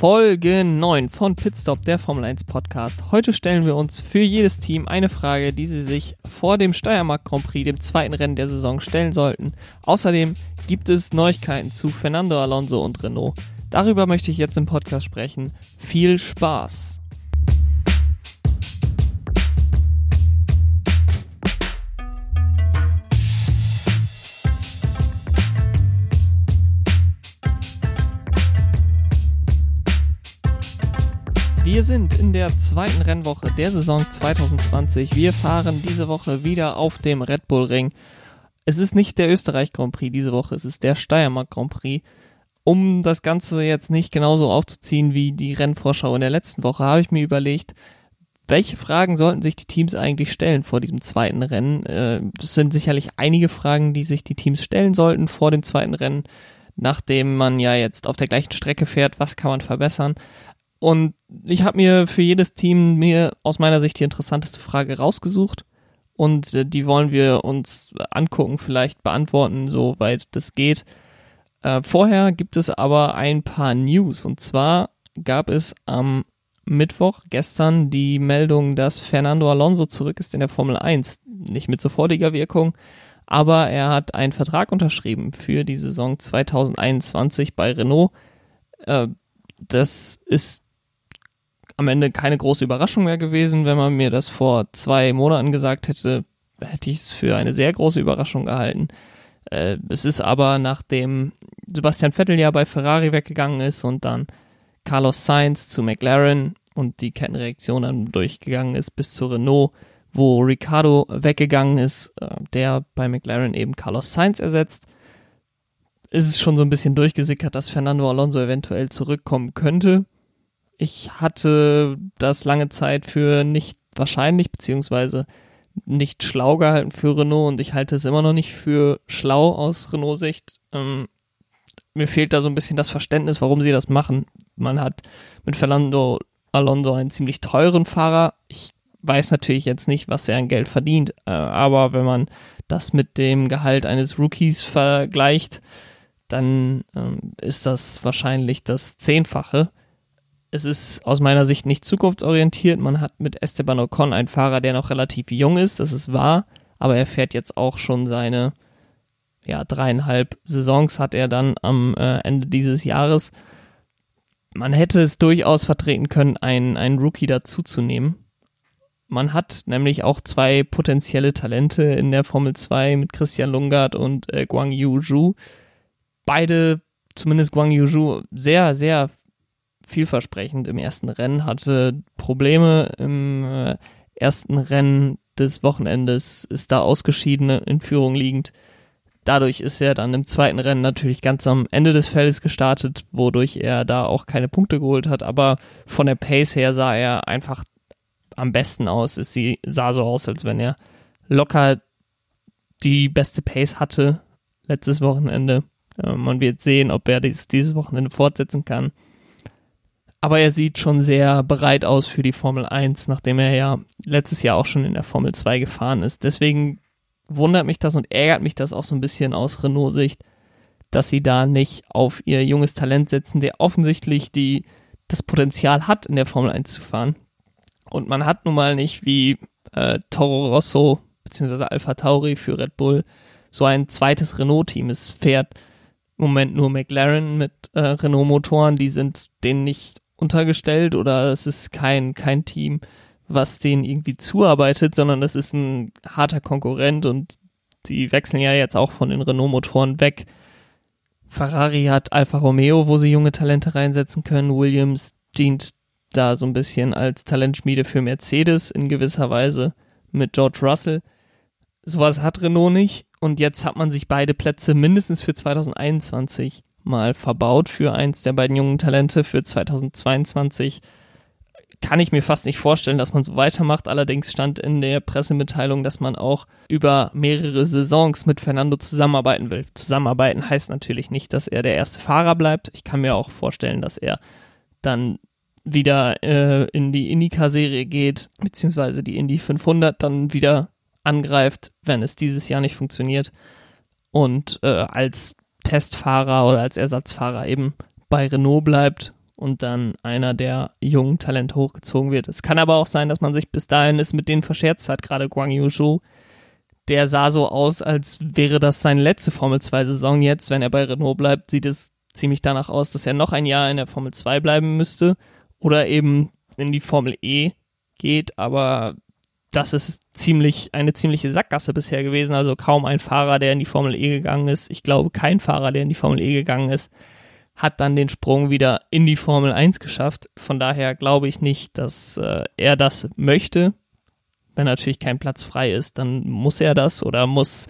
Folge 9 von Pitstop, der Formel 1 Podcast. Heute stellen wir uns für jedes Team eine Frage, die sie sich vor dem Steiermark Grand Prix, dem zweiten Rennen der Saison, stellen sollten. Außerdem gibt es Neuigkeiten zu Fernando Alonso und Renault. Darüber möchte ich jetzt im Podcast sprechen. Viel Spaß! Wir sind in der zweiten Rennwoche der Saison 2020. Wir fahren diese Woche wieder auf dem Red Bull Ring. Es ist nicht der Österreich Grand Prix diese Woche, es ist der Steiermark Grand Prix. Um das Ganze jetzt nicht genauso aufzuziehen wie die Rennvorschau in der letzten Woche, habe ich mir überlegt, welche Fragen sollten sich die Teams eigentlich stellen vor diesem zweiten Rennen? Äh, das sind sicherlich einige Fragen, die sich die Teams stellen sollten vor dem zweiten Rennen, nachdem man ja jetzt auf der gleichen Strecke fährt. Was kann man verbessern? Und ich habe mir für jedes Team mir aus meiner Sicht die interessanteste Frage rausgesucht. Und äh, die wollen wir uns angucken, vielleicht beantworten, soweit das geht. Äh, vorher gibt es aber ein paar News. Und zwar gab es am Mittwoch gestern die Meldung, dass Fernando Alonso zurück ist in der Formel 1. Nicht mit sofortiger Wirkung, aber er hat einen Vertrag unterschrieben für die Saison 2021 bei Renault. Äh, das ist am Ende keine große Überraschung mehr gewesen. Wenn man mir das vor zwei Monaten gesagt hätte, hätte ich es für eine sehr große Überraschung gehalten. Äh, es ist aber, nachdem Sebastian Vettel ja bei Ferrari weggegangen ist und dann Carlos Sainz zu McLaren und die Kettenreaktion dann durchgegangen ist bis zu Renault, wo Ricardo weggegangen ist, äh, der bei McLaren eben Carlos Sainz ersetzt, ist es schon so ein bisschen durchgesickert, dass Fernando Alonso eventuell zurückkommen könnte. Ich hatte das lange Zeit für nicht wahrscheinlich, beziehungsweise nicht schlau gehalten für Renault und ich halte es immer noch nicht für schlau aus Renault-Sicht. Ähm, mir fehlt da so ein bisschen das Verständnis, warum sie das machen. Man hat mit Fernando Alonso einen ziemlich teuren Fahrer. Ich weiß natürlich jetzt nicht, was er an Geld verdient, äh, aber wenn man das mit dem Gehalt eines Rookies vergleicht, dann ähm, ist das wahrscheinlich das Zehnfache es ist aus meiner Sicht nicht zukunftsorientiert. Man hat mit Esteban Ocon einen Fahrer, der noch relativ jung ist, das ist wahr, aber er fährt jetzt auch schon seine ja, dreieinhalb Saisons hat er dann am äh, Ende dieses Jahres. Man hätte es durchaus vertreten können, einen, einen Rookie dazuzunehmen. Man hat nämlich auch zwei potenzielle Talente in der Formel 2 mit Christian Lungard und äh, Guang Yu Zhu. Beide, zumindest Guang Yu Zhu, sehr, sehr vielversprechend im ersten Rennen, hatte Probleme im äh, ersten Rennen des Wochenendes, ist da ausgeschieden in Führung liegend. Dadurch ist er dann im zweiten Rennen natürlich ganz am Ende des Feldes gestartet, wodurch er da auch keine Punkte geholt hat. Aber von der Pace her sah er einfach am besten aus. Es sah so aus, als wenn er locker die beste Pace hatte letztes Wochenende. Äh, man wird sehen, ob er dies, dieses Wochenende fortsetzen kann. Aber er sieht schon sehr bereit aus für die Formel 1, nachdem er ja letztes Jahr auch schon in der Formel 2 gefahren ist. Deswegen wundert mich das und ärgert mich das auch so ein bisschen aus Renault-Sicht, dass sie da nicht auf ihr junges Talent setzen, der offensichtlich die, das Potenzial hat, in der Formel 1 zu fahren. Und man hat nun mal nicht wie äh, Toro Rosso bzw. Alpha Tauri für Red Bull so ein zweites Renault-Team. Es fährt im Moment nur McLaren mit äh, Renault-Motoren, die sind denen nicht untergestellt oder es ist kein, kein Team, was denen irgendwie zuarbeitet, sondern es ist ein harter Konkurrent und die wechseln ja jetzt auch von den Renault-Motoren weg. Ferrari hat Alfa Romeo, wo sie junge Talente reinsetzen können. Williams dient da so ein bisschen als Talentschmiede für Mercedes in gewisser Weise mit George Russell. Sowas hat Renault nicht und jetzt hat man sich beide Plätze mindestens für 2021 mal verbaut für eins der beiden jungen Talente für 2022. Kann ich mir fast nicht vorstellen, dass man so weitermacht. Allerdings stand in der Pressemitteilung, dass man auch über mehrere Saisons mit Fernando zusammenarbeiten will. Zusammenarbeiten heißt natürlich nicht, dass er der erste Fahrer bleibt. Ich kann mir auch vorstellen, dass er dann wieder äh, in die Indica-Serie geht, beziehungsweise die Indy 500 dann wieder angreift, wenn es dieses Jahr nicht funktioniert. Und äh, als Testfahrer oder als Ersatzfahrer eben bei Renault bleibt und dann einer der jungen Talente hochgezogen wird. Es kann aber auch sein, dass man sich bis dahin es mit denen verscherzt hat, gerade Guang Yuzhou. Der sah so aus, als wäre das seine letzte Formel 2 Saison jetzt. Wenn er bei Renault bleibt, sieht es ziemlich danach aus, dass er noch ein Jahr in der Formel 2 bleiben müsste oder eben in die Formel E geht, aber das ist ziemlich eine ziemliche Sackgasse bisher gewesen. Also kaum ein Fahrer, der in die Formel E gegangen ist. Ich glaube, kein Fahrer, der in die Formel E gegangen ist, hat dann den Sprung wieder in die Formel 1 geschafft. Von daher glaube ich nicht, dass äh, er das möchte. Wenn natürlich kein Platz frei ist, dann muss er das oder muss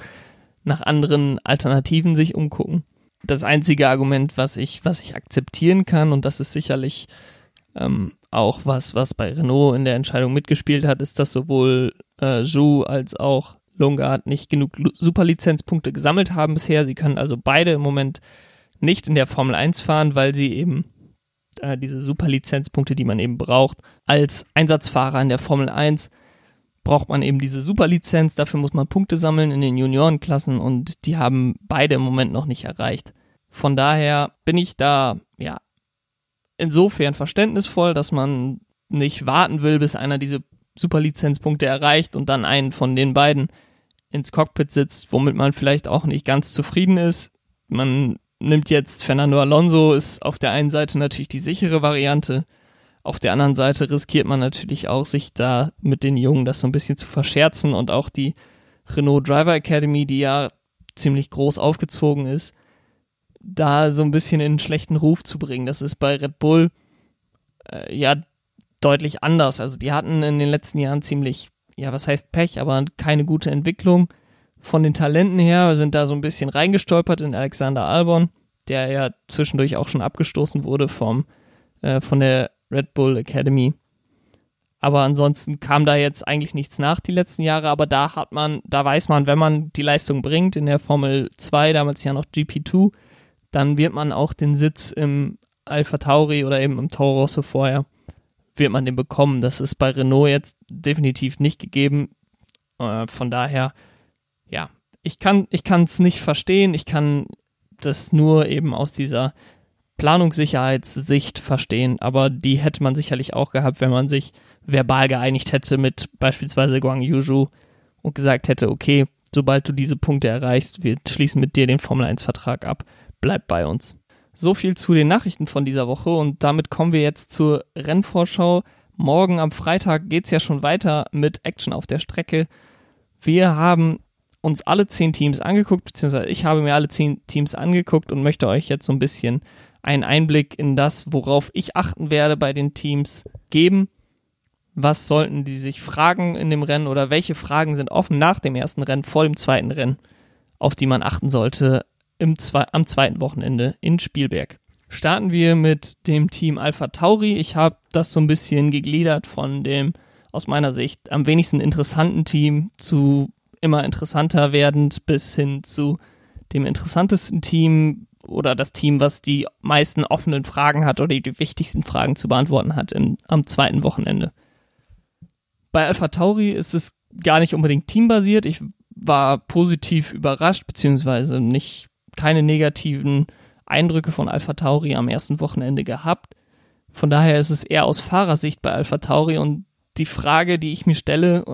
nach anderen Alternativen sich umgucken. Das einzige Argument, was ich, was ich akzeptieren kann, und das ist sicherlich ähm, auch was, was bei Renault in der Entscheidung mitgespielt hat, ist, dass sowohl äh, Zhou als auch Lungard nicht genug Superlizenzpunkte gesammelt haben bisher. Sie können also beide im Moment nicht in der Formel 1 fahren, weil sie eben äh, diese Superlizenzpunkte, die man eben braucht, als Einsatzfahrer in der Formel 1 braucht man eben diese Superlizenz. Dafür muss man Punkte sammeln in den Juniorenklassen und die haben beide im Moment noch nicht erreicht. Von daher bin ich da insofern verständnisvoll, dass man nicht warten will, bis einer diese Superlizenzpunkte erreicht und dann einen von den beiden ins Cockpit sitzt, womit man vielleicht auch nicht ganz zufrieden ist. Man nimmt jetzt Fernando Alonso, ist auf der einen Seite natürlich die sichere Variante, auf der anderen Seite riskiert man natürlich auch, sich da mit den Jungen das so ein bisschen zu verscherzen und auch die Renault Driver Academy, die ja ziemlich groß aufgezogen ist, da so ein bisschen in einen schlechten Ruf zu bringen. Das ist bei Red Bull äh, ja deutlich anders. Also die hatten in den letzten Jahren ziemlich, ja, was heißt Pech, aber keine gute Entwicklung. Von den Talenten her sind da so ein bisschen reingestolpert in Alexander Albon, der ja zwischendurch auch schon abgestoßen wurde vom, äh, von der Red Bull Academy. Aber ansonsten kam da jetzt eigentlich nichts nach die letzten Jahre, aber da hat man, da weiß man, wenn man die Leistung bringt in der Formel 2, damals ja noch GP2, dann wird man auch den Sitz im Alpha Tauri oder eben im Toro Rosso vorher, wird man den bekommen. Das ist bei Renault jetzt definitiv nicht gegeben. Äh, von daher, ja, ich kann es nicht verstehen. Ich kann das nur eben aus dieser Planungssicherheitssicht verstehen, aber die hätte man sicherlich auch gehabt, wenn man sich verbal geeinigt hätte mit beispielsweise Guang Yuzhu und gesagt hätte, okay, sobald du diese Punkte erreichst, wir schließen mit dir den Formel 1 Vertrag ab bleibt bei uns. So viel zu den Nachrichten von dieser Woche und damit kommen wir jetzt zur Rennvorschau. Morgen am Freitag geht es ja schon weiter mit Action auf der Strecke. Wir haben uns alle zehn Teams angeguckt, beziehungsweise ich habe mir alle zehn Teams angeguckt und möchte euch jetzt so ein bisschen einen Einblick in das, worauf ich achten werde bei den Teams geben. Was sollten die sich fragen in dem Rennen oder welche Fragen sind offen nach dem ersten Rennen, vor dem zweiten Rennen, auf die man achten sollte im zwei, am zweiten Wochenende in Spielberg. Starten wir mit dem Team Alpha Tauri. Ich habe das so ein bisschen gegliedert von dem aus meiner Sicht am wenigsten interessanten Team zu immer interessanter werdend bis hin zu dem interessantesten Team oder das Team, was die meisten offenen Fragen hat oder die wichtigsten Fragen zu beantworten hat im, am zweiten Wochenende. Bei Alpha Tauri ist es gar nicht unbedingt teambasiert. Ich war positiv überrascht, beziehungsweise nicht keine negativen Eindrücke von Alpha Tauri am ersten Wochenende gehabt. Von daher ist es eher aus Fahrersicht bei Alpha Tauri und die Frage, die ich mir stelle,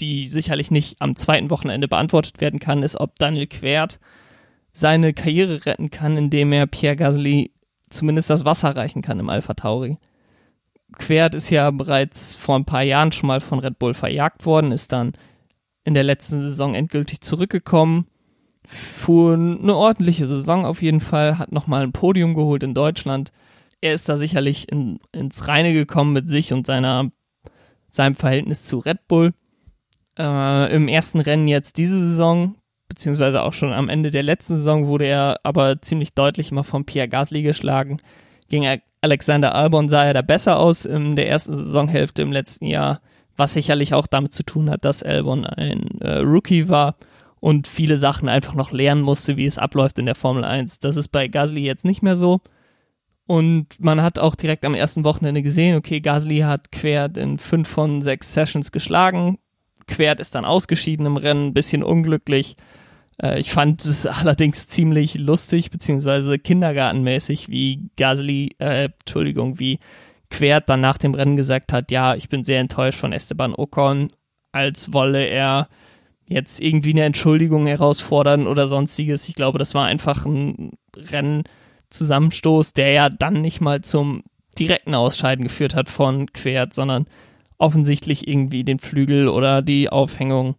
die sicherlich nicht am zweiten Wochenende beantwortet werden kann, ist, ob Daniel Quert seine Karriere retten kann, indem er Pierre Gasly zumindest das Wasser reichen kann im Alpha Tauri. Quert ist ja bereits vor ein paar Jahren schon mal von Red Bull verjagt worden, ist dann in der letzten Saison endgültig zurückgekommen, fuhr eine ordentliche Saison auf jeden Fall, hat nochmal ein Podium geholt in Deutschland. Er ist da sicherlich in, ins Reine gekommen mit sich und seiner, seinem Verhältnis zu Red Bull. Äh, Im ersten Rennen jetzt diese Saison, beziehungsweise auch schon am Ende der letzten Saison, wurde er aber ziemlich deutlich mal von Pierre Gasly geschlagen. Gegen Alexander Albon sah er da besser aus in der ersten Saisonhälfte im letzten Jahr, was sicherlich auch damit zu tun hat, dass Albon ein äh, Rookie war und viele Sachen einfach noch lernen musste, wie es abläuft in der Formel 1. Das ist bei Gasly jetzt nicht mehr so. Und man hat auch direkt am ersten Wochenende gesehen, okay, Gasly hat Quert in fünf von sechs Sessions geschlagen. Quert ist dann ausgeschieden im Rennen, ein bisschen unglücklich. Äh, ich fand es allerdings ziemlich lustig, beziehungsweise kindergartenmäßig, wie Gasly, äh, Entschuldigung, wie Quert dann nach dem Rennen gesagt hat, ja, ich bin sehr enttäuscht von Esteban Ocon, als wolle er jetzt irgendwie eine Entschuldigung herausfordern oder sonstiges. Ich glaube, das war einfach ein Rennzusammenstoß, der ja dann nicht mal zum direkten Ausscheiden geführt hat von Quert, sondern offensichtlich irgendwie den Flügel oder die Aufhängung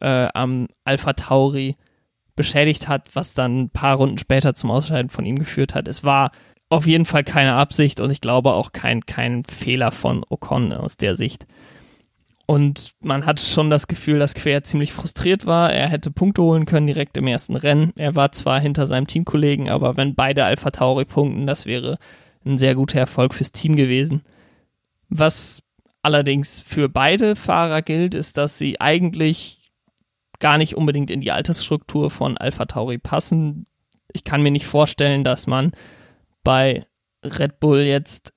äh, am Alpha Tauri beschädigt hat, was dann ein paar Runden später zum Ausscheiden von ihm geführt hat. Es war auf jeden Fall keine Absicht und ich glaube auch kein, kein Fehler von Ocon aus der Sicht. Und man hat schon das Gefühl, dass Quer ziemlich frustriert war. Er hätte Punkte holen können direkt im ersten Rennen. Er war zwar hinter seinem Teamkollegen, aber wenn beide Alpha Tauri punkten, das wäre ein sehr guter Erfolg fürs Team gewesen. Was allerdings für beide Fahrer gilt, ist, dass sie eigentlich gar nicht unbedingt in die Altersstruktur von Alpha Tauri passen. Ich kann mir nicht vorstellen, dass man bei Red Bull jetzt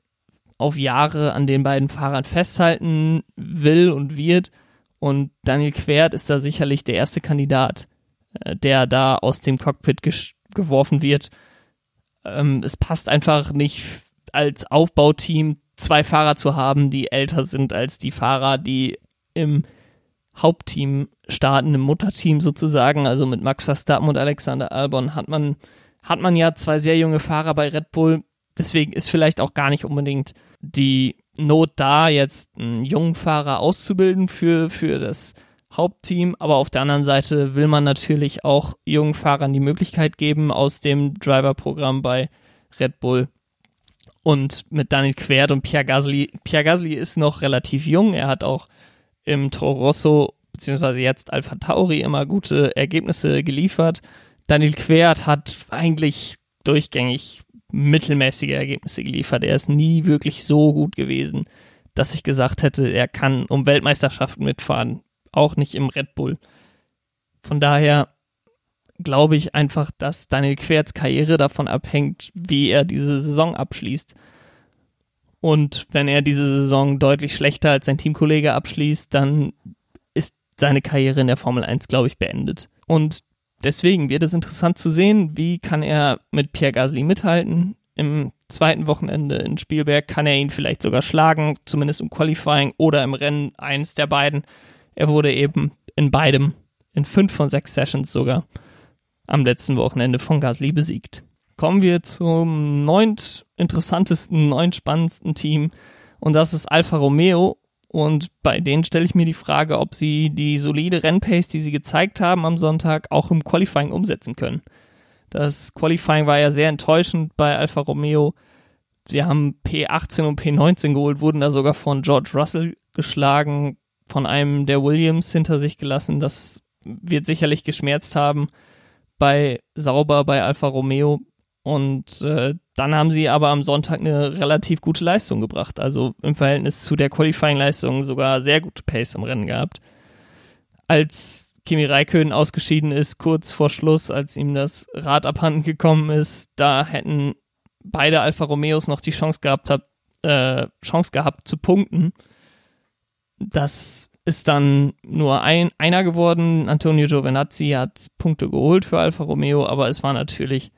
auf Jahre an den beiden Fahrern festhalten will und wird. Und Daniel Quert ist da sicherlich der erste Kandidat, äh, der da aus dem Cockpit geworfen wird. Ähm, es passt einfach nicht als Aufbauteam zwei Fahrer zu haben, die älter sind als die Fahrer, die im Hauptteam starten, im Mutterteam sozusagen. Also mit Max Verstappen und Alexander Albon hat man, hat man ja zwei sehr junge Fahrer bei Red Bull. Deswegen ist vielleicht auch gar nicht unbedingt die Not da, jetzt einen jungen Fahrer auszubilden für, für das Hauptteam, aber auf der anderen Seite will man natürlich auch jungen Fahrern die Möglichkeit geben aus dem Driver-Programm bei Red Bull. Und mit Daniel Quert und Pierre Gasly. Pierre Gasly ist noch relativ jung. Er hat auch im Toro Rosso beziehungsweise jetzt Alpha Tauri immer gute Ergebnisse geliefert. Daniel Quert hat eigentlich durchgängig mittelmäßige Ergebnisse geliefert. Er ist nie wirklich so gut gewesen, dass ich gesagt hätte, er kann um Weltmeisterschaften mitfahren. Auch nicht im Red Bull. Von daher glaube ich einfach, dass Daniel Querts Karriere davon abhängt, wie er diese Saison abschließt. Und wenn er diese Saison deutlich schlechter als sein Teamkollege abschließt, dann ist seine Karriere in der Formel 1, glaube ich, beendet. Und deswegen wird es interessant zu sehen, wie kann er mit Pierre Gasly mithalten. Im zweiten Wochenende in Spielberg kann er ihn vielleicht sogar schlagen, zumindest im Qualifying oder im Rennen, eins der beiden. Er wurde eben in beidem, in fünf von sechs Sessions sogar, am letzten Wochenende von Gasly besiegt. Kommen wir zum neunt interessantesten, neunt spannendsten Team und das ist Alfa Romeo und bei denen stelle ich mir die Frage, ob sie die solide Rennpace, die sie gezeigt haben am Sonntag, auch im Qualifying umsetzen können. Das Qualifying war ja sehr enttäuschend bei Alfa Romeo. Sie haben P18 und P19 geholt, wurden da sogar von George Russell geschlagen, von einem der Williams hinter sich gelassen. Das wird sicherlich geschmerzt haben bei Sauber, bei Alfa Romeo. Und äh, dann haben sie aber am Sonntag eine relativ gute Leistung gebracht. Also im Verhältnis zu der Qualifying-Leistung sogar sehr gute Pace im Rennen gehabt. Als Kimi Räikkönen ausgeschieden ist, kurz vor Schluss, als ihm das Rad abhanden gekommen ist, da hätten beide Alfa Romeos noch die Chance gehabt, hab, äh, Chance gehabt zu punkten. Das ist dann nur ein, einer geworden. Antonio Giovinazzi hat Punkte geholt für Alfa Romeo, aber es war natürlich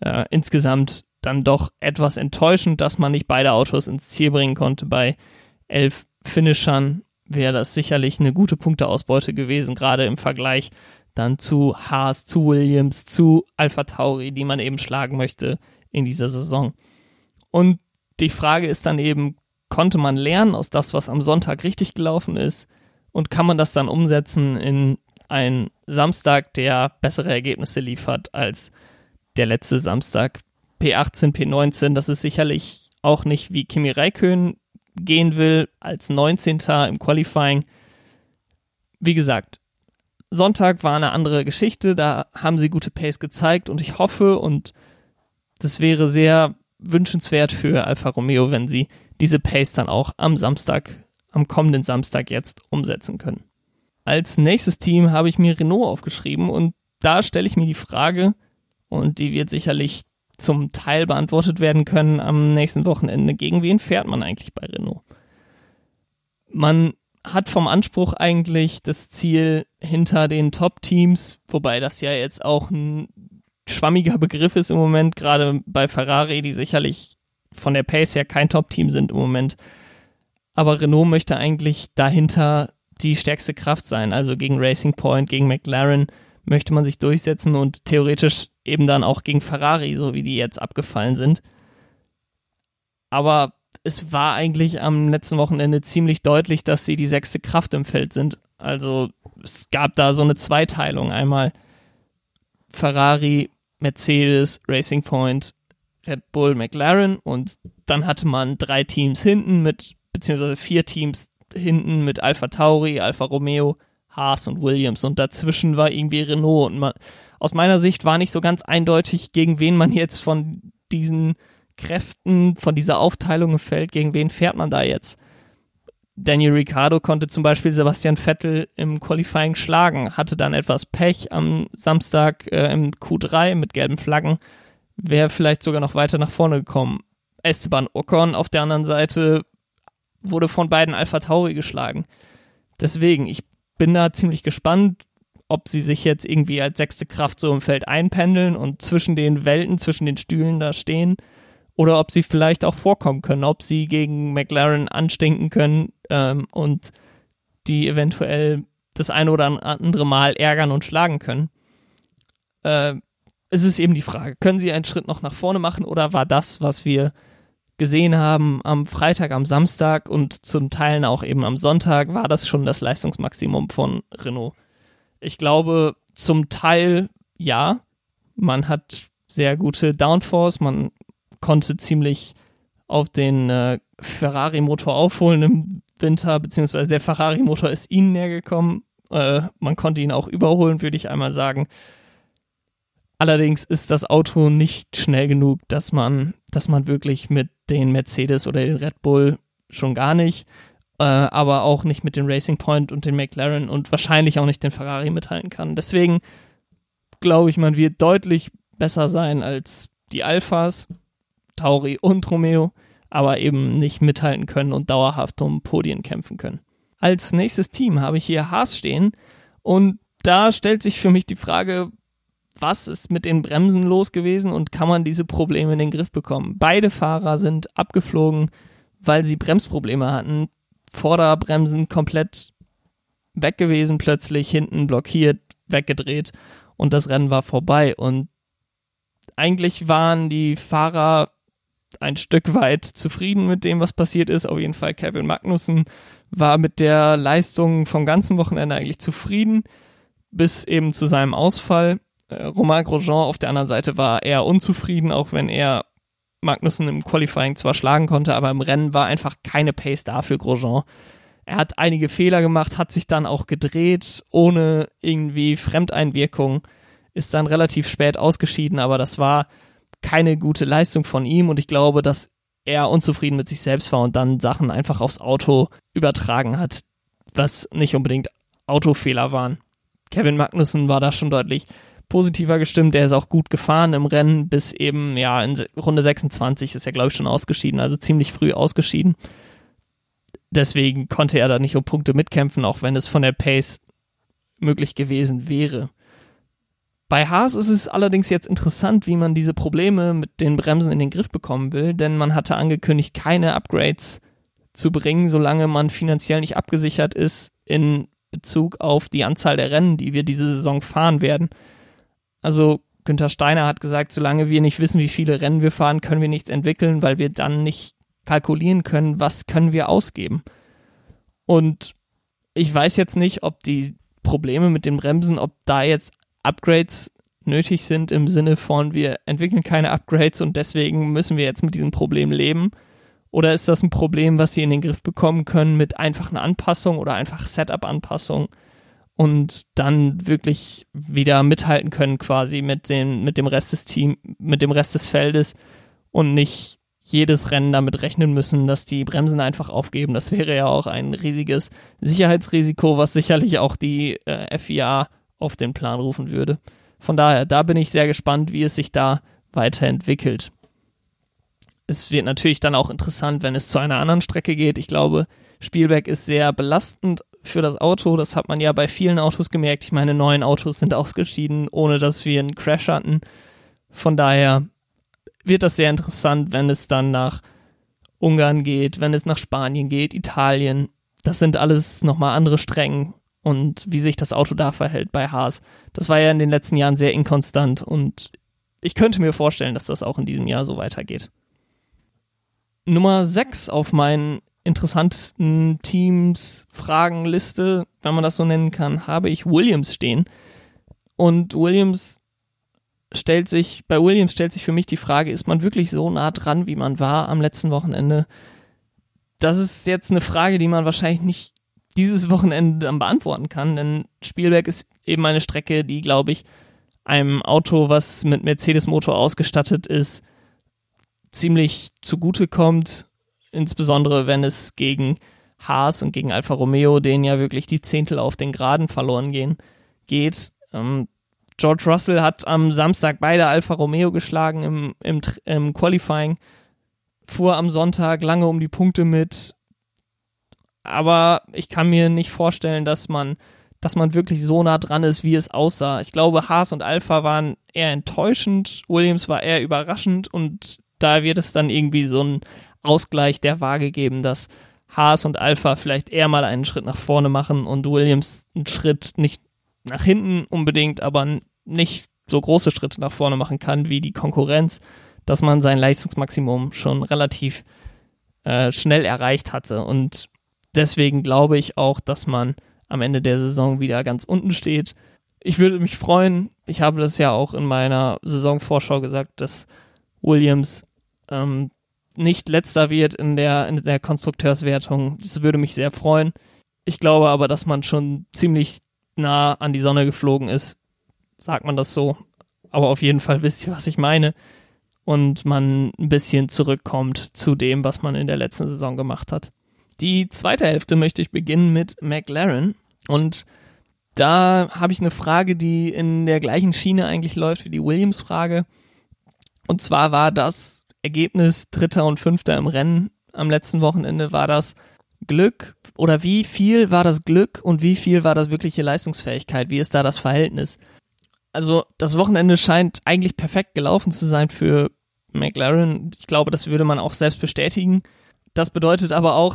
äh, insgesamt dann doch etwas enttäuschend, dass man nicht beide Autos ins Ziel bringen konnte. Bei elf Finishern wäre das sicherlich eine gute Punkteausbeute gewesen, gerade im Vergleich dann zu Haas, zu Williams, zu Alpha Tauri, die man eben schlagen möchte in dieser Saison. Und die Frage ist dann eben, konnte man lernen aus das, was am Sonntag richtig gelaufen ist? Und kann man das dann umsetzen in einen Samstag, der bessere Ergebnisse liefert als der letzte Samstag. P18, P19, das ist sicherlich auch nicht wie Kimi Räikkönen gehen will, als 19. im Qualifying. Wie gesagt, Sonntag war eine andere Geschichte, da haben sie gute Pace gezeigt und ich hoffe und das wäre sehr wünschenswert für Alfa Romeo, wenn sie diese Pace dann auch am Samstag, am kommenden Samstag jetzt umsetzen können. Als nächstes Team habe ich mir Renault aufgeschrieben und da stelle ich mir die Frage, und die wird sicherlich zum Teil beantwortet werden können am nächsten Wochenende. Gegen wen fährt man eigentlich bei Renault? Man hat vom Anspruch eigentlich das Ziel hinter den Top-Teams, wobei das ja jetzt auch ein schwammiger Begriff ist im Moment, gerade bei Ferrari, die sicherlich von der Pace her kein Top-Team sind im Moment. Aber Renault möchte eigentlich dahinter die stärkste Kraft sein. Also gegen Racing Point, gegen McLaren möchte man sich durchsetzen und theoretisch eben dann auch gegen Ferrari, so wie die jetzt abgefallen sind. Aber es war eigentlich am letzten Wochenende ziemlich deutlich, dass sie die sechste Kraft im Feld sind. Also es gab da so eine Zweiteilung. Einmal Ferrari, Mercedes, Racing Point, Red Bull, McLaren und dann hatte man drei Teams hinten mit, beziehungsweise vier Teams hinten mit Alpha Tauri, Alpha Romeo, Haas und Williams und dazwischen war irgendwie Renault und man, aus meiner Sicht war nicht so ganz eindeutig, gegen wen man jetzt von diesen Kräften, von dieser Aufteilung fällt, gegen wen fährt man da jetzt. Daniel Ricciardo konnte zum Beispiel Sebastian Vettel im Qualifying schlagen, hatte dann etwas Pech am Samstag äh, im Q3 mit gelben Flaggen, wäre vielleicht sogar noch weiter nach vorne gekommen. Esteban Ocon auf der anderen Seite wurde von beiden Alpha Tauri geschlagen. Deswegen, ich bin da ziemlich gespannt, ob sie sich jetzt irgendwie als sechste Kraft so im Feld einpendeln und zwischen den Welten, zwischen den Stühlen da stehen oder ob sie vielleicht auch vorkommen können, ob sie gegen McLaren anstinken können ähm, und die eventuell das eine oder andere Mal ärgern und schlagen können. Äh, es ist eben die Frage, können sie einen Schritt noch nach vorne machen oder war das, was wir gesehen haben am Freitag, am Samstag und zum Teil auch eben am Sonntag, war das schon das Leistungsmaximum von Renault? Ich glaube, zum Teil ja. Man hat sehr gute Downforce, man konnte ziemlich auf den äh, Ferrari-Motor aufholen im Winter, beziehungsweise der Ferrari-Motor ist ihnen näher gekommen. Äh, man konnte ihn auch überholen, würde ich einmal sagen. Allerdings ist das Auto nicht schnell genug, dass man, dass man wirklich mit den Mercedes oder den Red Bull schon gar nicht, äh, aber auch nicht mit den Racing Point und den McLaren und wahrscheinlich auch nicht den Ferrari mithalten kann. Deswegen glaube ich, man wird deutlich besser sein als die Alphas. Tauri und Romeo, aber eben nicht mithalten können und dauerhaft um Podien kämpfen können. Als nächstes Team habe ich hier Haas stehen und da stellt sich für mich die Frage, was ist mit den Bremsen los gewesen und kann man diese Probleme in den Griff bekommen? Beide Fahrer sind abgeflogen, weil sie Bremsprobleme hatten. Vorderbremsen komplett weg gewesen, plötzlich hinten blockiert, weggedreht und das Rennen war vorbei. Und eigentlich waren die Fahrer ein Stück weit zufrieden mit dem, was passiert ist. Auf jeden Fall Kevin Magnussen war mit der Leistung vom ganzen Wochenende eigentlich zufrieden, bis eben zu seinem Ausfall. Äh, Romain Grosjean auf der anderen Seite war eher unzufrieden, auch wenn er Magnussen im Qualifying zwar schlagen konnte, aber im Rennen war einfach keine Pace da für Grosjean. Er hat einige Fehler gemacht, hat sich dann auch gedreht, ohne irgendwie Fremdeinwirkung, ist dann relativ spät ausgeschieden, aber das war keine gute Leistung von ihm und ich glaube, dass er unzufrieden mit sich selbst war und dann Sachen einfach aufs Auto übertragen hat, was nicht unbedingt Autofehler waren. Kevin Magnussen war da schon deutlich positiver gestimmt. Er ist auch gut gefahren im Rennen, bis eben, ja, in Runde 26 ist er, glaube ich, schon ausgeschieden, also ziemlich früh ausgeschieden. Deswegen konnte er da nicht um Punkte mitkämpfen, auch wenn es von der Pace möglich gewesen wäre. Bei Haas ist es allerdings jetzt interessant, wie man diese Probleme mit den Bremsen in den Griff bekommen will, denn man hatte angekündigt, keine Upgrades zu bringen, solange man finanziell nicht abgesichert ist in Bezug auf die Anzahl der Rennen, die wir diese Saison fahren werden. Also Günther Steiner hat gesagt, solange wir nicht wissen, wie viele Rennen wir fahren, können wir nichts entwickeln, weil wir dann nicht kalkulieren können, was können wir ausgeben. Und ich weiß jetzt nicht, ob die Probleme mit den Bremsen, ob da jetzt Upgrades nötig sind im Sinne von, wir entwickeln keine Upgrades und deswegen müssen wir jetzt mit diesem Problem leben? Oder ist das ein Problem, was sie in den Griff bekommen können mit einfachen Anpassungen oder einfach Setup-Anpassungen und dann wirklich wieder mithalten können quasi mit dem, mit dem Rest des Teams, mit dem Rest des Feldes und nicht jedes Rennen damit rechnen müssen, dass die Bremsen einfach aufgeben. Das wäre ja auch ein riesiges Sicherheitsrisiko, was sicherlich auch die äh, FIA auf den Plan rufen würde. Von daher, da bin ich sehr gespannt, wie es sich da weiterentwickelt. Es wird natürlich dann auch interessant, wenn es zu einer anderen Strecke geht. Ich glaube, Spielberg ist sehr belastend für das Auto. Das hat man ja bei vielen Autos gemerkt. Ich meine, neun Autos sind ausgeschieden, ohne dass wir einen Crash hatten. Von daher wird das sehr interessant, wenn es dann nach Ungarn geht, wenn es nach Spanien geht, Italien. Das sind alles nochmal andere Strecken und wie sich das Auto da verhält bei Haas. Das war ja in den letzten Jahren sehr inkonstant und ich könnte mir vorstellen, dass das auch in diesem Jahr so weitergeht. Nummer 6 auf meinen interessantesten Teams Fragenliste, wenn man das so nennen kann, habe ich Williams stehen. Und Williams stellt sich, bei Williams stellt sich für mich die Frage, ist man wirklich so nah dran, wie man war am letzten Wochenende? Das ist jetzt eine Frage, die man wahrscheinlich nicht dieses Wochenende dann beantworten kann, denn Spielberg ist eben eine Strecke, die, glaube ich, einem Auto, was mit Mercedes-Motor ausgestattet ist, ziemlich zugute kommt, insbesondere wenn es gegen Haas und gegen Alfa Romeo, denen ja wirklich die Zehntel auf den Geraden verloren gehen, geht. Ähm, George Russell hat am Samstag beide Alfa Romeo geschlagen im, im, im Qualifying, fuhr am Sonntag lange um die Punkte mit, aber ich kann mir nicht vorstellen, dass man, dass man wirklich so nah dran ist, wie es aussah. Ich glaube, Haas und Alpha waren eher enttäuschend, Williams war eher überraschend und da wird es dann irgendwie so ein Ausgleich der Waage geben, dass Haas und Alpha vielleicht eher mal einen Schritt nach vorne machen und Williams einen Schritt nicht nach hinten unbedingt, aber nicht so große Schritte nach vorne machen kann wie die Konkurrenz, dass man sein Leistungsmaximum schon relativ äh, schnell erreicht hatte. Und deswegen glaube ich auch, dass man am Ende der Saison wieder ganz unten steht. Ich würde mich freuen, ich habe das ja auch in meiner Saisonvorschau gesagt, dass Williams ähm, nicht letzter wird in der, in der Konstrukteurswertung. Das würde mich sehr freuen. Ich glaube aber, dass man schon ziemlich nah an die Sonne geflogen ist. Sagt man das so. Aber auf jeden Fall wisst ihr, was ich meine. Und man ein bisschen zurückkommt zu dem, was man in der letzten Saison gemacht hat. Die zweite Hälfte möchte ich beginnen mit McLaren. Und da habe ich eine Frage, die in der gleichen Schiene eigentlich läuft wie die Williams-Frage. Und zwar war das Ergebnis Dritter und Fünfter im Rennen am letzten Wochenende, war das Glück oder wie viel war das Glück und wie viel war das wirkliche Leistungsfähigkeit? Wie ist da das Verhältnis? Also das Wochenende scheint eigentlich perfekt gelaufen zu sein für McLaren. Ich glaube, das würde man auch selbst bestätigen. Das bedeutet aber auch,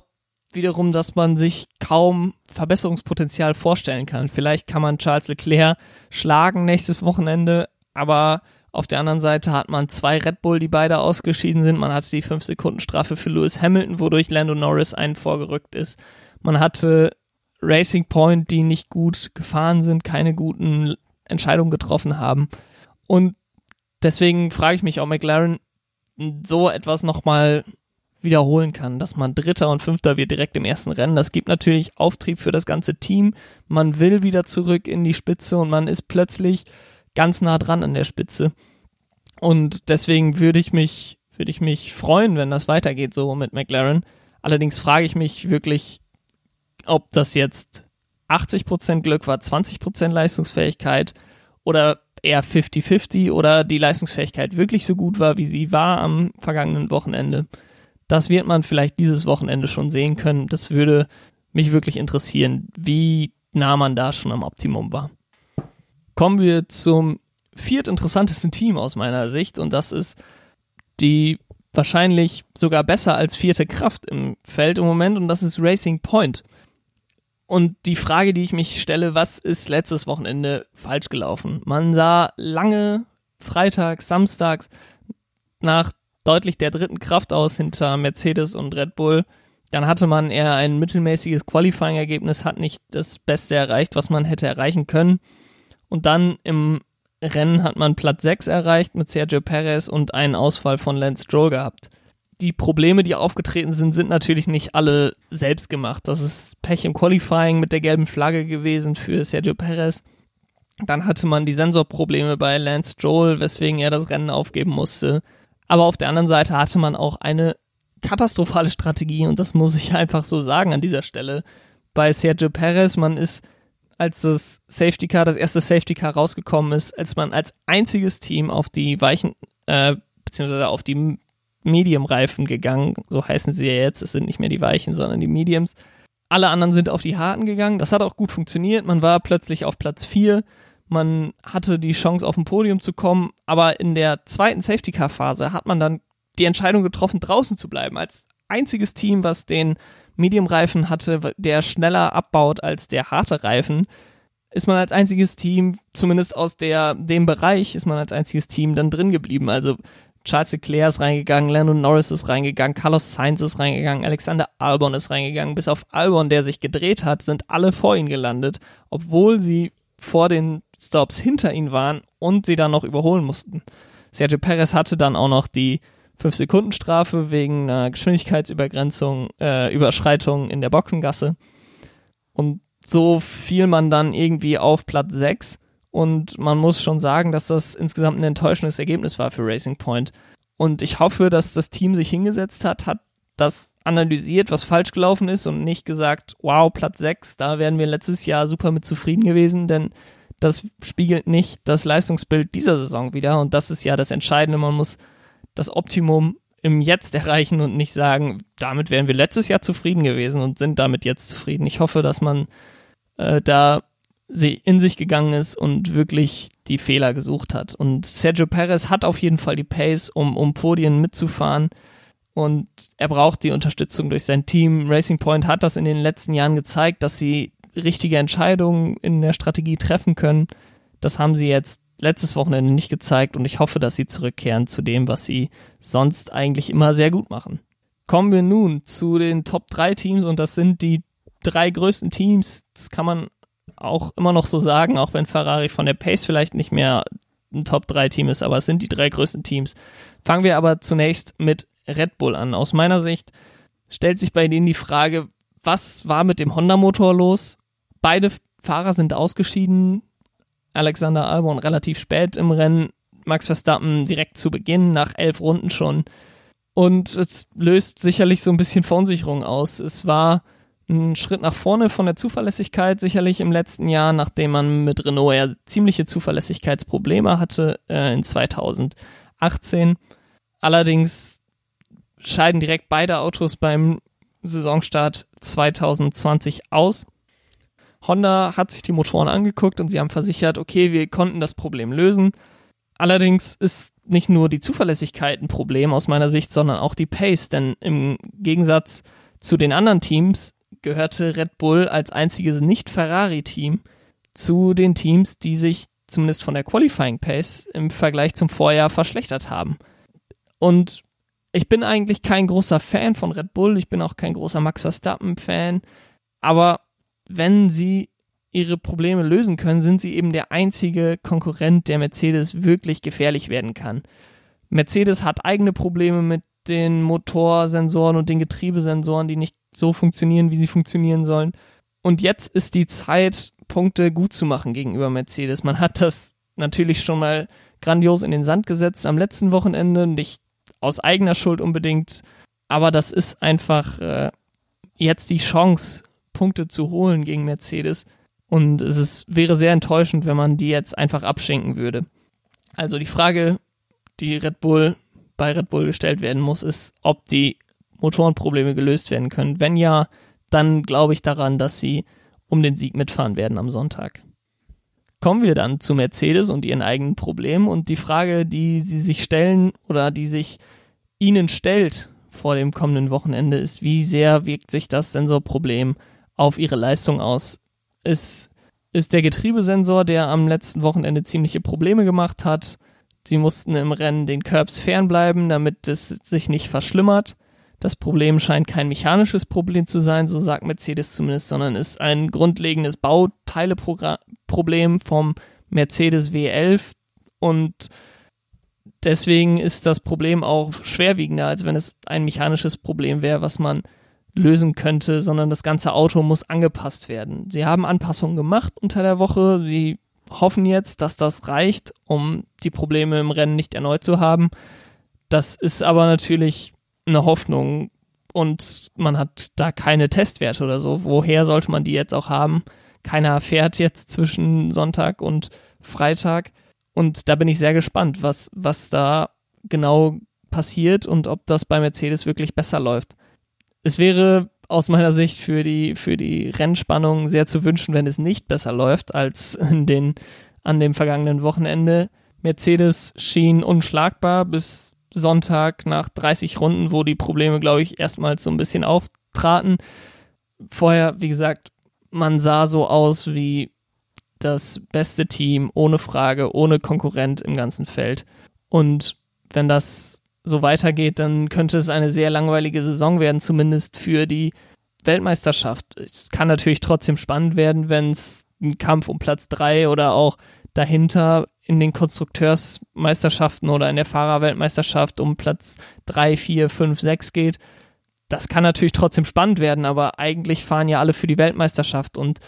wiederum, dass man sich kaum Verbesserungspotenzial vorstellen kann. Vielleicht kann man Charles Leclerc schlagen nächstes Wochenende, aber auf der anderen Seite hat man zwei Red Bull, die beide ausgeschieden sind. Man hatte die 5-Sekunden-Strafe für Lewis Hamilton, wodurch Lando Norris einen vorgerückt ist. Man hatte Racing Point, die nicht gut gefahren sind, keine guten Entscheidungen getroffen haben. Und deswegen frage ich mich, ob McLaren so etwas nochmal wiederholen kann, dass man Dritter und Fünfter wird direkt im ersten Rennen. Das gibt natürlich Auftrieb für das ganze Team. Man will wieder zurück in die Spitze und man ist plötzlich ganz nah dran an der Spitze. Und deswegen würde ich mich, würde ich mich freuen, wenn das weitergeht so mit McLaren. Allerdings frage ich mich wirklich, ob das jetzt 80% Glück war, 20% Leistungsfähigkeit oder eher 50-50 oder die Leistungsfähigkeit wirklich so gut war, wie sie war am vergangenen Wochenende. Das wird man vielleicht dieses Wochenende schon sehen können. Das würde mich wirklich interessieren, wie nah man da schon am Optimum war. Kommen wir zum viertinteressantesten Team aus meiner Sicht und das ist die wahrscheinlich sogar besser als vierte Kraft im Feld im Moment und das ist Racing Point. Und die Frage, die ich mich stelle, was ist letztes Wochenende falsch gelaufen? Man sah lange freitags, samstags nach deutlich der dritten Kraft aus hinter Mercedes und Red Bull. Dann hatte man eher ein mittelmäßiges Qualifying-Ergebnis, hat nicht das Beste erreicht, was man hätte erreichen können. Und dann im Rennen hat man Platz 6 erreicht mit Sergio Perez und einen Ausfall von Lance Stroll gehabt. Die Probleme, die aufgetreten sind, sind natürlich nicht alle selbst gemacht. Das ist Pech im Qualifying mit der gelben Flagge gewesen für Sergio Perez. Dann hatte man die Sensorprobleme bei Lance Stroll, weswegen er das Rennen aufgeben musste. Aber auf der anderen Seite hatte man auch eine katastrophale Strategie und das muss ich einfach so sagen an dieser Stelle. Bei Sergio Perez, man ist, als das Safety Car, das erste Safety Car rausgekommen ist, als man als einziges Team auf die weichen, äh, beziehungsweise auf die Medium-Reifen gegangen. So heißen sie ja jetzt. Es sind nicht mehr die Weichen, sondern die Mediums. Alle anderen sind auf die Harten gegangen. Das hat auch gut funktioniert. Man war plötzlich auf Platz 4. Man hatte die Chance, auf ein Podium zu kommen. Aber in der zweiten Safety-Car-Phase hat man dann die Entscheidung getroffen, draußen zu bleiben. Als einziges Team, was den Medium-Reifen hatte, der schneller abbaut als der harte Reifen, ist man als einziges Team, zumindest aus der, dem Bereich, ist man als einziges Team dann drin geblieben. Also Charles Leclerc ist reingegangen, Lando Norris ist reingegangen, Carlos Sainz ist reingegangen, Alexander Albon ist reingegangen. Bis auf Albon, der sich gedreht hat, sind alle vor ihn gelandet, obwohl sie vor den Stops hinter ihn waren und sie dann noch überholen mussten. Sergio Perez hatte dann auch noch die 5-Sekunden-Strafe wegen einer Geschwindigkeitsübergrenzung, äh, Überschreitung in der Boxengasse. Und so fiel man dann irgendwie auf Platz 6 und man muss schon sagen, dass das insgesamt ein enttäuschendes Ergebnis war für Racing Point. Und ich hoffe, dass das Team sich hingesetzt hat, hat das analysiert, was falsch gelaufen ist und nicht gesagt, wow, Platz 6, da wären wir letztes Jahr super mit zufrieden gewesen, denn das spiegelt nicht das Leistungsbild dieser Saison wieder und das ist ja das Entscheidende. Man muss das Optimum im Jetzt erreichen und nicht sagen, damit wären wir letztes Jahr zufrieden gewesen und sind damit jetzt zufrieden. Ich hoffe, dass man äh, da in sich gegangen ist und wirklich die Fehler gesucht hat. Und Sergio Perez hat auf jeden Fall die Pace, um, um Podien mitzufahren. Und er braucht die Unterstützung durch sein Team. Racing Point hat das in den letzten Jahren gezeigt, dass sie richtige Entscheidungen in der Strategie treffen können. Das haben sie jetzt letztes Wochenende nicht gezeigt und ich hoffe, dass sie zurückkehren zu dem, was sie sonst eigentlich immer sehr gut machen. Kommen wir nun zu den Top 3 Teams und das sind die drei größten Teams. Das kann man auch immer noch so sagen, auch wenn Ferrari von der Pace vielleicht nicht mehr ein Top 3 Team ist, aber es sind die drei größten Teams. Fangen wir aber zunächst mit Red Bull an. Aus meiner Sicht stellt sich bei denen die Frage, was war mit dem Honda-Motor los? Beide Fahrer sind ausgeschieden. Alexander Albon relativ spät im Rennen, Max Verstappen direkt zu Beginn, nach elf Runden schon. Und es löst sicherlich so ein bisschen Verunsicherung aus. Es war ein Schritt nach vorne von der Zuverlässigkeit sicherlich im letzten Jahr, nachdem man mit Renault ja ziemliche Zuverlässigkeitsprobleme hatte äh, in 2018. Allerdings scheiden direkt beide Autos beim Saisonstart 2020 aus. Honda hat sich die Motoren angeguckt und sie haben versichert, okay, wir konnten das Problem lösen. Allerdings ist nicht nur die Zuverlässigkeit ein Problem aus meiner Sicht, sondern auch die Pace, denn im Gegensatz zu den anderen Teams gehörte Red Bull als einziges Nicht-Ferrari-Team zu den Teams, die sich zumindest von der Qualifying Pace im Vergleich zum Vorjahr verschlechtert haben. Und ich bin eigentlich kein großer Fan von Red Bull, ich bin auch kein großer Max Verstappen-Fan, aber wenn sie ihre Probleme lösen können, sind sie eben der einzige Konkurrent, der Mercedes wirklich gefährlich werden kann. Mercedes hat eigene Probleme mit den Motorsensoren und den Getriebesensoren, die nicht so funktionieren, wie sie funktionieren sollen. Und jetzt ist die Zeit, Punkte gut zu machen gegenüber Mercedes. Man hat das natürlich schon mal grandios in den Sand gesetzt am letzten Wochenende, nicht aus eigener Schuld unbedingt, aber das ist einfach äh, jetzt die Chance, Punkte zu holen gegen Mercedes. Und es ist, wäre sehr enttäuschend, wenn man die jetzt einfach abschenken würde. Also die Frage, die Red Bull bei Red Bull gestellt werden muss, ist, ob die Motorenprobleme gelöst werden können. Wenn ja, dann glaube ich daran, dass sie um den Sieg mitfahren werden am Sonntag. Kommen wir dann zu Mercedes und ihren eigenen Problemen und die Frage, die sie sich stellen oder die sich ihnen stellt vor dem kommenden Wochenende, ist, wie sehr wirkt sich das Sensorproblem auf ihre Leistung aus. Es ist der Getriebesensor, der am letzten Wochenende ziemliche Probleme gemacht hat. Sie mussten im Rennen den Curbs fernbleiben, damit es sich nicht verschlimmert. Das Problem scheint kein mechanisches Problem zu sein, so sagt Mercedes zumindest, sondern ist ein grundlegendes Bauteileproblem vom Mercedes W11 und deswegen ist das Problem auch schwerwiegender, als wenn es ein mechanisches Problem wäre, was man lösen könnte, sondern das ganze Auto muss angepasst werden. Sie haben Anpassungen gemacht unter der Woche. Sie hoffen jetzt, dass das reicht, um die Probleme im Rennen nicht erneut zu haben. Das ist aber natürlich eine Hoffnung und man hat da keine Testwerte oder so. Woher sollte man die jetzt auch haben? Keiner fährt jetzt zwischen Sonntag und Freitag. Und da bin ich sehr gespannt, was, was da genau passiert und ob das bei Mercedes wirklich besser läuft. Es wäre aus meiner Sicht für die, für die Rennspannung sehr zu wünschen, wenn es nicht besser läuft als in den, an dem vergangenen Wochenende. Mercedes schien unschlagbar bis Sonntag nach 30 Runden, wo die Probleme, glaube ich, erstmals so ein bisschen auftraten. Vorher, wie gesagt, man sah so aus wie das beste Team, ohne Frage, ohne Konkurrent im ganzen Feld. Und wenn das so weitergeht, dann könnte es eine sehr langweilige Saison werden, zumindest für die Weltmeisterschaft. Es kann natürlich trotzdem spannend werden, wenn es ein Kampf um Platz 3 oder auch dahinter in den Konstrukteursmeisterschaften oder in der Fahrerweltmeisterschaft um Platz 3, 4, 5, 6 geht. Das kann natürlich trotzdem spannend werden, aber eigentlich fahren ja alle für die Weltmeisterschaft und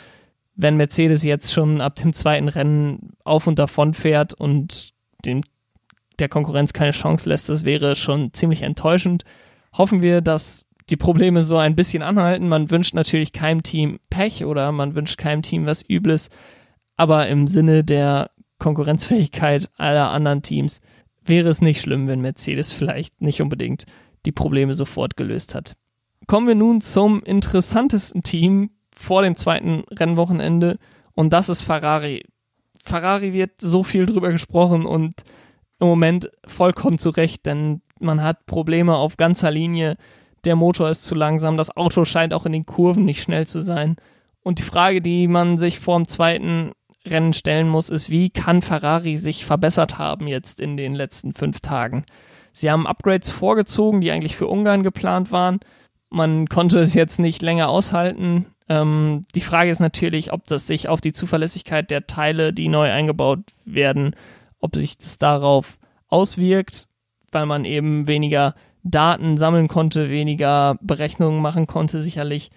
wenn Mercedes jetzt schon ab dem zweiten Rennen auf und davon fährt und dem, der Konkurrenz keine Chance lässt, das wäre schon ziemlich enttäuschend. Hoffen wir, dass die Probleme so ein bisschen anhalten. Man wünscht natürlich keinem Team Pech oder man wünscht keinem Team was Übles, aber im Sinne der Konkurrenzfähigkeit aller anderen Teams wäre es nicht schlimm, wenn Mercedes vielleicht nicht unbedingt die Probleme sofort gelöst hat. Kommen wir nun zum interessantesten Team vor dem zweiten Rennwochenende und das ist Ferrari. Ferrari wird so viel drüber gesprochen und im Moment vollkommen zu Recht, denn man hat Probleme auf ganzer Linie. Der Motor ist zu langsam, das Auto scheint auch in den Kurven nicht schnell zu sein. Und die Frage, die man sich vor dem zweiten Rennen stellen muss, ist, wie kann Ferrari sich verbessert haben jetzt in den letzten fünf Tagen? Sie haben Upgrades vorgezogen, die eigentlich für Ungarn geplant waren. Man konnte es jetzt nicht länger aushalten. Ähm, die Frage ist natürlich, ob das sich auf die Zuverlässigkeit der Teile, die neu eingebaut werden, ob sich das darauf auswirkt, weil man eben weniger Daten sammeln konnte, weniger Berechnungen machen konnte, sicherlich.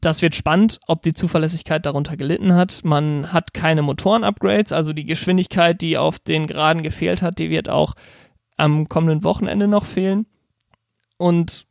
Das wird spannend, ob die Zuverlässigkeit darunter gelitten hat. Man hat keine Motoren-Upgrades, also die Geschwindigkeit, die auf den Geraden gefehlt hat, die wird auch am kommenden Wochenende noch fehlen. Und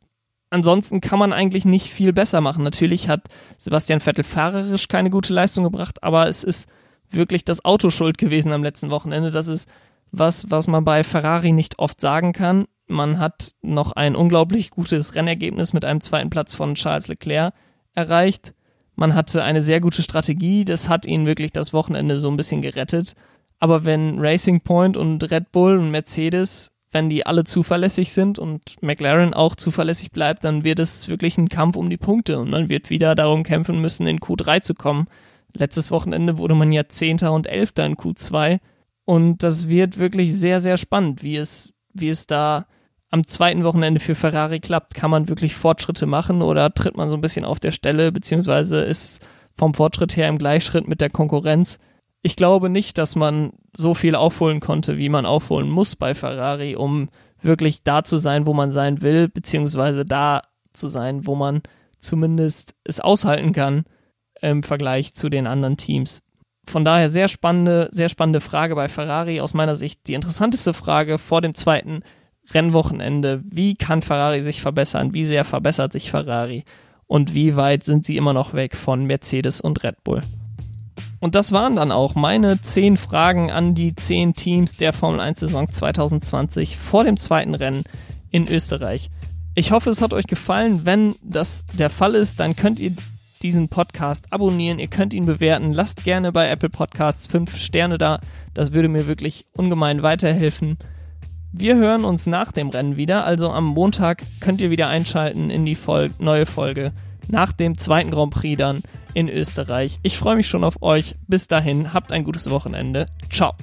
ansonsten kann man eigentlich nicht viel besser machen. Natürlich hat Sebastian Vettel fahrerisch keine gute Leistung gebracht, aber es ist wirklich das Auto schuld gewesen am letzten Wochenende. Das ist was, was man bei Ferrari nicht oft sagen kann. Man hat noch ein unglaublich gutes Rennergebnis mit einem zweiten Platz von Charles Leclerc erreicht. Man hatte eine sehr gute Strategie. Das hat ihn wirklich das Wochenende so ein bisschen gerettet. Aber wenn Racing Point und Red Bull und Mercedes wenn die alle zuverlässig sind und McLaren auch zuverlässig bleibt, dann wird es wirklich ein Kampf um die Punkte und man wird wieder darum kämpfen müssen, in Q3 zu kommen. Letztes Wochenende wurde man ja Zehnter und Elfter in Q2 und das wird wirklich sehr, sehr spannend, wie es, wie es da am zweiten Wochenende für Ferrari klappt. Kann man wirklich Fortschritte machen oder tritt man so ein bisschen auf der Stelle, beziehungsweise ist vom Fortschritt her im Gleichschritt mit der Konkurrenz? ich glaube nicht, dass man so viel aufholen konnte, wie man aufholen muss bei Ferrari, um wirklich da zu sein, wo man sein will, beziehungsweise da zu sein, wo man zumindest es aushalten kann im Vergleich zu den anderen Teams. Von daher sehr spannende, sehr spannende Frage bei Ferrari. Aus meiner Sicht die interessanteste Frage vor dem zweiten Rennwochenende. Wie kann Ferrari sich verbessern? Wie sehr verbessert sich Ferrari? Und wie weit sind sie immer noch weg von Mercedes und Red Bull? Und das waren dann auch meine zehn Fragen an die zehn Teams der Formel 1 Saison 2020 vor dem zweiten Rennen in Österreich. Ich hoffe, es hat euch gefallen. Wenn das der Fall ist, dann könnt ihr diesen Podcast abonnieren, ihr könnt ihn bewerten. Lasst gerne bei Apple Podcasts fünf Sterne da. Das würde mir wirklich ungemein weiterhelfen. Wir hören uns nach dem Rennen wieder, also am Montag könnt ihr wieder einschalten in die Vol neue Folge nach dem zweiten Grand Prix dann in Österreich. Ich freue mich schon auf euch. Bis dahin, habt ein gutes Wochenende. Ciao.